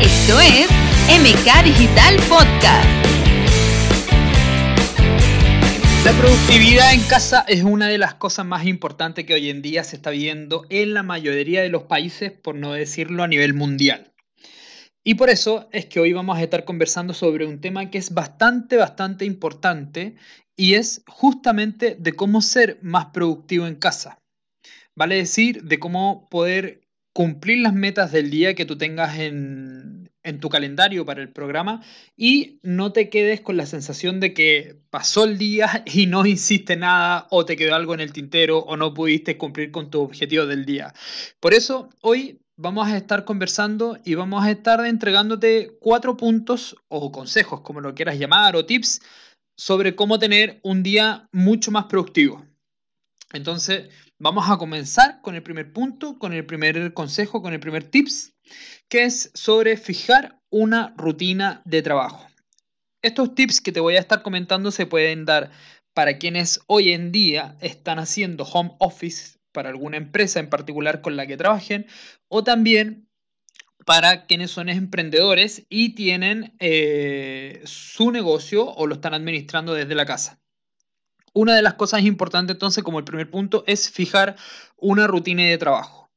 Esto es MK Digital Podcast. La productividad en casa es una de las cosas más importantes que hoy en día se está viendo en la mayoría de los países, por no decirlo a nivel mundial. Y por eso es que hoy vamos a estar conversando sobre un tema que es bastante, bastante importante y es justamente de cómo ser más productivo en casa. Vale decir, de cómo poder cumplir las metas del día que tú tengas en, en, tu calendario para el programa y no te quedes con la sensación de que pasó el día y no hiciste nada o te quedó algo en el tintero o no pudiste cumplir con tu objetivo del día. Por eso hoy vamos a estar conversando y vamos a estar entregándote cuatro puntos o consejos, como lo quieras llamar, o tips sobre cómo tener un día mucho más productivo. Entonces, vamos a comenzar con el primer punto, con el primer consejo, con el primer tips, que es sobre fijar una rutina de trabajo. Estos tips que te voy a estar comentando se pueden dar para quienes hoy en día están haciendo home office para alguna empresa en particular con la que trabajen, o también para quienes son emprendedores y tienen eh, su negocio o lo están administrando desde la casa. Una de las cosas importantes entonces como el primer punto es fijar una rutina de trabajo.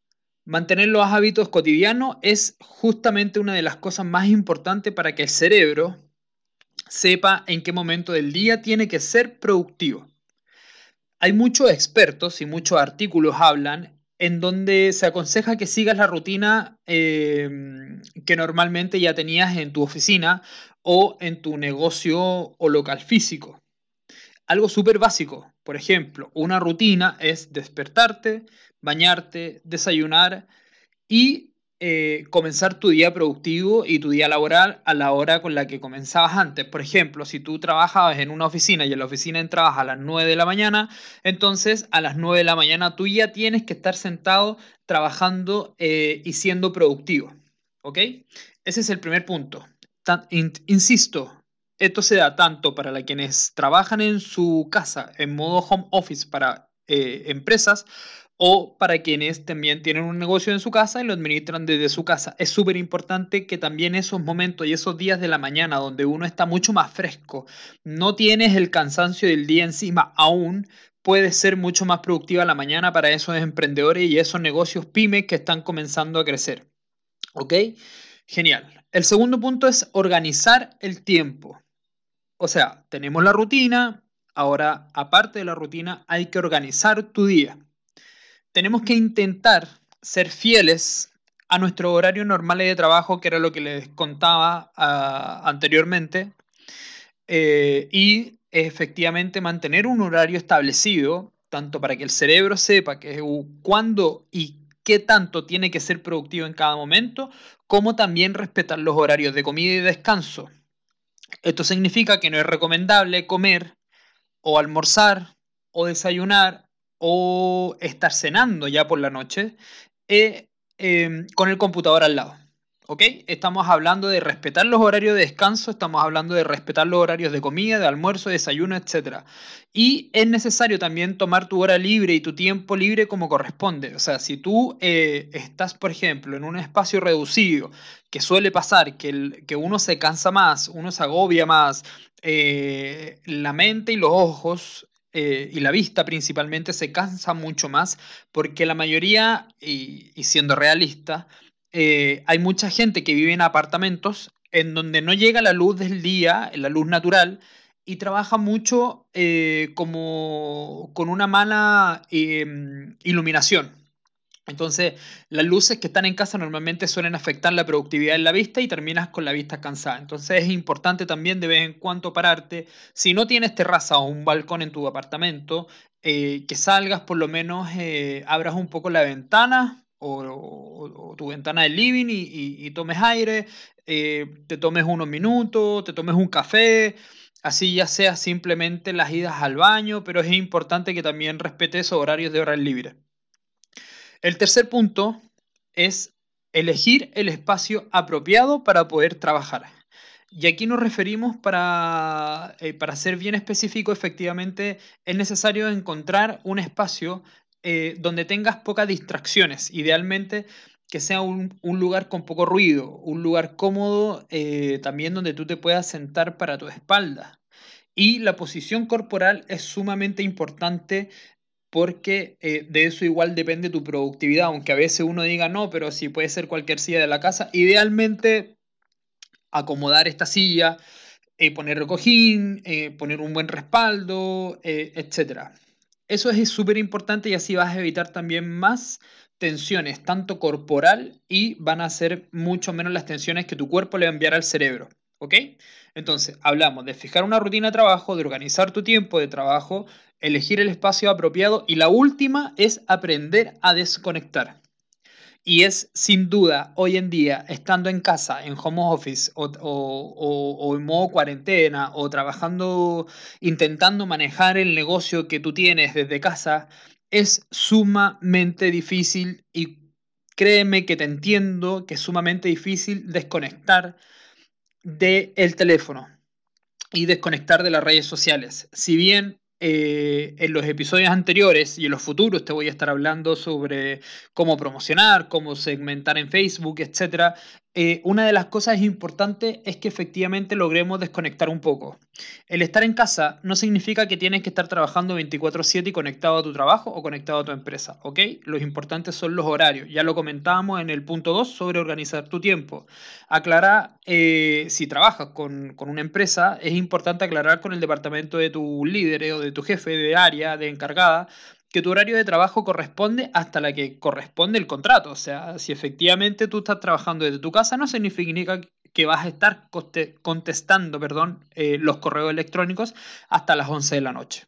Mantener los hábitos cotidianos es justamente una de las cosas más importantes para que el cerebro sepa en qué momento del día tiene que ser productivo. Hay muchos expertos y muchos artículos hablan en donde se aconseja que sigas la rutina em, que normalmente ya tenías en tu oficina o en tu negocio o local físico. Algo súper básico, por ejemplo, una rutina es despertarte, bañarte, desayunar y eh, comenzar tu día productivo y tu día laboral a la hora con la que comenzabas antes. Por ejemplo, si tú trabajabas en una oficina y en la oficina entrabas a las 9 de la mañana, entonces a las 9 de la mañana tú ya tienes que estar sentado trabajando eh, y siendo productivo. ¿Ok? Ese es el primer punto. insisto, esto se da tanto para quienes trabajan en su casa en modo home office para eh, empresas o para quienes también tienen un negocio en su casa y lo administran desde su casa. Es súper importante que también esos momentos y esos días de la mañana donde uno está mucho más fresco, no tienes el cansancio del día encima aún, puede ser mucho más productiva la mañana para esos emprendedores y esos negocios pymes que están comenzando a crecer. ¿Ok? Genial. El segundo punto es organizar el tiempo. O sea, tenemos la rutina, ahora aparte de la rutina hay que organizar tu día tenemos que intentar ser fieles a nuestro horario normal de trabajo, que era lo que les contaba ah, anteriormente, eh, y efectivamente mantener un horario establecido, tanto para que el cerebro sepa que cuándo y qué tanto tiene que ser productivo en cada momento, como también respetar los horarios de comida y descanso. Esto significa que no es recomendable comer o almorzar o desayunar o estar cenando ya por la noche eh, em, con el computador al lado. Estamos hablando de respetar los horarios de descanso, estamos hablando de respetar los horarios de comida, de almuerzo, de desayuno, etc. Y es necesario también tomar tu hora libre y tu tiempo libre como corresponde. O sea, si tú eh, estás, por ejemplo, en un espacio reducido, que suele pasar que, que uno se cansa más, uno se agobia más, eh, la mente y los ojos eh, y la vista principalmente se cansa mucho más porque la mayoría, y, siendo realista, eh, hay mucha gente que vive en apartamentos en donde no llega la luz del día, la luz natural, y trabaja mucho eh, como con una mala em, iluminación. Entonces, las luces que están en casa normalmente suelen afectar la productividad en la vista y terminas con la vista cansada. Entonces, es importante también de vez en cuando pararte. Si no tienes terraza o un balcón en tu apartamento, eh, que salgas por lo menos, abras un poco la ventana o, tu ventana del living y, tomes aire, eh, te tomes unos minutos, te tomes un café. Así ya sea simplemente las idas al baño, pero es importante que también respetes horarios de horas libres. El tercer punto es elegir el espacio apropiado para poder trabajar. Y aquí nos referimos para, eh, para ser bien específico, efectivamente, es necesario encontrar un espacio eh, donde tengas pocas distracciones. Idealmente, que sea un, lugar con poco ruido, un lugar cómodo eh, también donde tú te puedas sentar para tu espalda. Y la posición corporal es sumamente importante porque eh, de eso igual depende tu productividad, aunque a veces uno diga no, pero si puede ser cualquier silla de la casa, idealmente acomodar esta silla, poner el cojín, poner un buen respaldo, etc. Eso es súper importante y así vas a evitar también más tensiones, tanto corporal y van a ser mucho menos las tensiones que tu cuerpo le va a enviar al cerebro. ¿Ok? Entonces, hablamos de fijar una rutina de trabajo, de organizar tu tiempo de trabajo, elegir el espacio apropiado y la última es aprender a desconectar. Y es sin duda, hoy en día, estando en casa, en home office o, en modo cuarentena o trabajando, intentando manejar el negocio que tú tienes desde casa, es sumamente difícil y créeme que te entiendo que es sumamente difícil desconectar del el teléfono y desconectar de las redes sociales. Si bien eh, en los episodios anteriores y en los futuros te voy a estar hablando sobre cómo promocionar, cómo segmentar en Facebook, etc. Eh, una de las cosas importantes es que efectivamente logremos desconectar un poco. El estar en casa no significa que tienes que estar trabajando 24/7 y conectado a tu trabajo o conectado a tu empresa, ¿ok? Los importantes son los horarios. Ya lo comentábamos en el punto 2 sobre organizar tu tiempo. Aclarar, eh, si trabajas con, con, una empresa, es importante aclarar con el departamento de tu líder o de tu jefe de área, de encargada, que tu horario de trabajo corresponde hasta la que corresponde el contrato. O sea, si efectivamente tú estás trabajando desde tu casa, no significa que vas a estar contestando perdón, eh, los correos electrónicos hasta las 11 de la noche.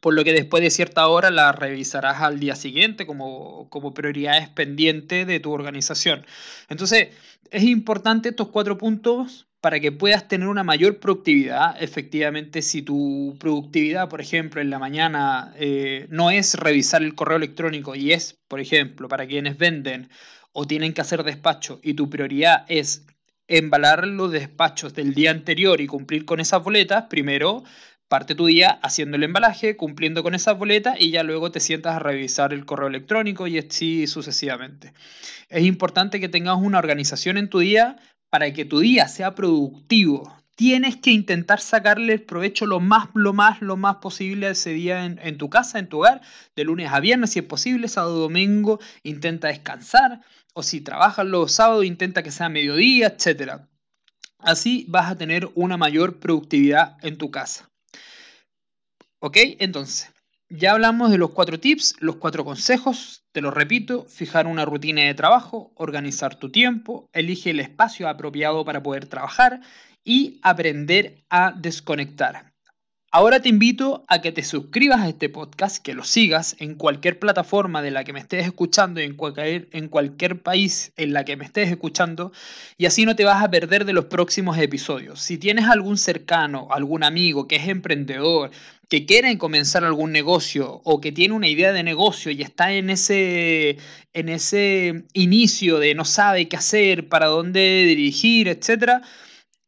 Por lo que después de cierta hora la revisarás al día siguiente como, como prioridades pendientes de tu organización. Entonces, es importante estos cuatro puntos para que puedas tener una mayor productividad. Efectivamente, si tu productividad, por ejemplo, en la mañana eh, no es revisar el correo electrónico y es, por ejemplo, para quienes venden o tienen que hacer despacho y tu prioridad es embalar los despachos del día anterior y cumplir con esas boletas, primero parte tu día haciendo el embalaje, cumpliendo con esas boletas y ya luego te sientas a revisar el correo electrónico y así sucesivamente. Es importante que tengas una organización en tu día para que tu día sea productivo, tienes que intentar sacarle el provecho lo más, lo más, lo más posible a ese día en, tu casa, en tu hogar, de lunes a viernes si es posible, sábado, domingo, intenta descansar, o si trabajas los sábados, intenta que sea mediodía, etc. Así vas a tener una mayor productividad en tu casa. ¿Ok? Entonces, ya hablamos de los cuatro tips, los cuatro consejos, te los repito, fijar una rutina de trabajo, organizar tu tiempo, elige el espacio apropiado para poder trabajar y aprender a desconectar. Ahora te invito a que te suscribas a este podcast, que lo sigas en cualquier plataforma de la que me estés escuchando y en cualquier, país en la que me estés escuchando y así no te vas a perder de los próximos episodios. Si tienes algún cercano, algún amigo que es emprendedor, que quiere comenzar algún negocio o que tiene una idea de negocio y está en ese, en ese inicio de no sabe qué hacer, para dónde dirigir, etc.,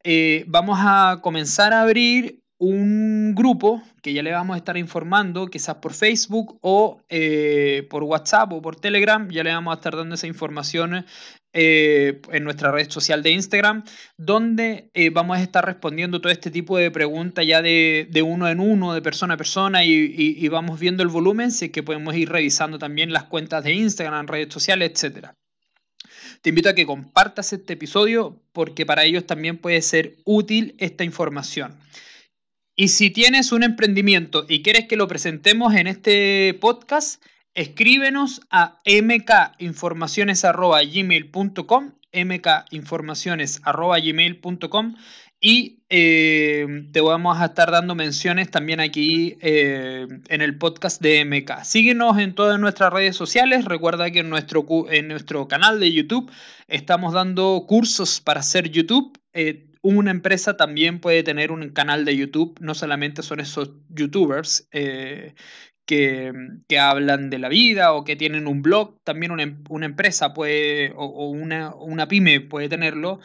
eh, vamos a comenzar a abrir un grupo que ya le vamos a estar informando, quizás por Facebook o eh, por WhatsApp o por Telegram, ya le vamos a estar dando esa información eh, en nuestra red social de Instagram, donde eh, vamos a estar respondiendo todo este tipo de preguntas ya de, uno en uno, de persona a persona, y, vamos viendo el volumen, si es que podemos ir revisando también las cuentas de Instagram, redes sociales, etcétera. Te invito a que compartas este episodio porque para ellos también puede ser útil esta información. Y si tienes un emprendimiento y quieres que lo presentemos en este podcast, escríbenos a mkinformaciones.gmail.com mkinformaciones.gmail.com y eh, te vamos a estar dando menciones también aquí eh, en el podcast de MK. Síguenos en todas nuestras redes sociales. Recuerda que en nuestro, en nuestro canal de YouTube estamos dando cursos para hacer YouTube. Eh, una empresa también puede tener un canal de YouTube, no solamente son esos youtubers eh, que, hablan de la vida o que tienen un blog, también una, em, empresa puede, o, una, pyme puede tenerlo.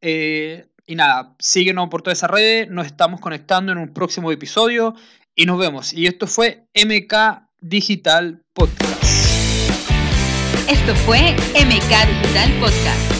Eh, y nada, síguenos por todas esas redes, nos estamos conectando en un próximo episodio y nos vemos. Y esto fue MK Digital Podcast. Esto fue MK Digital Podcast.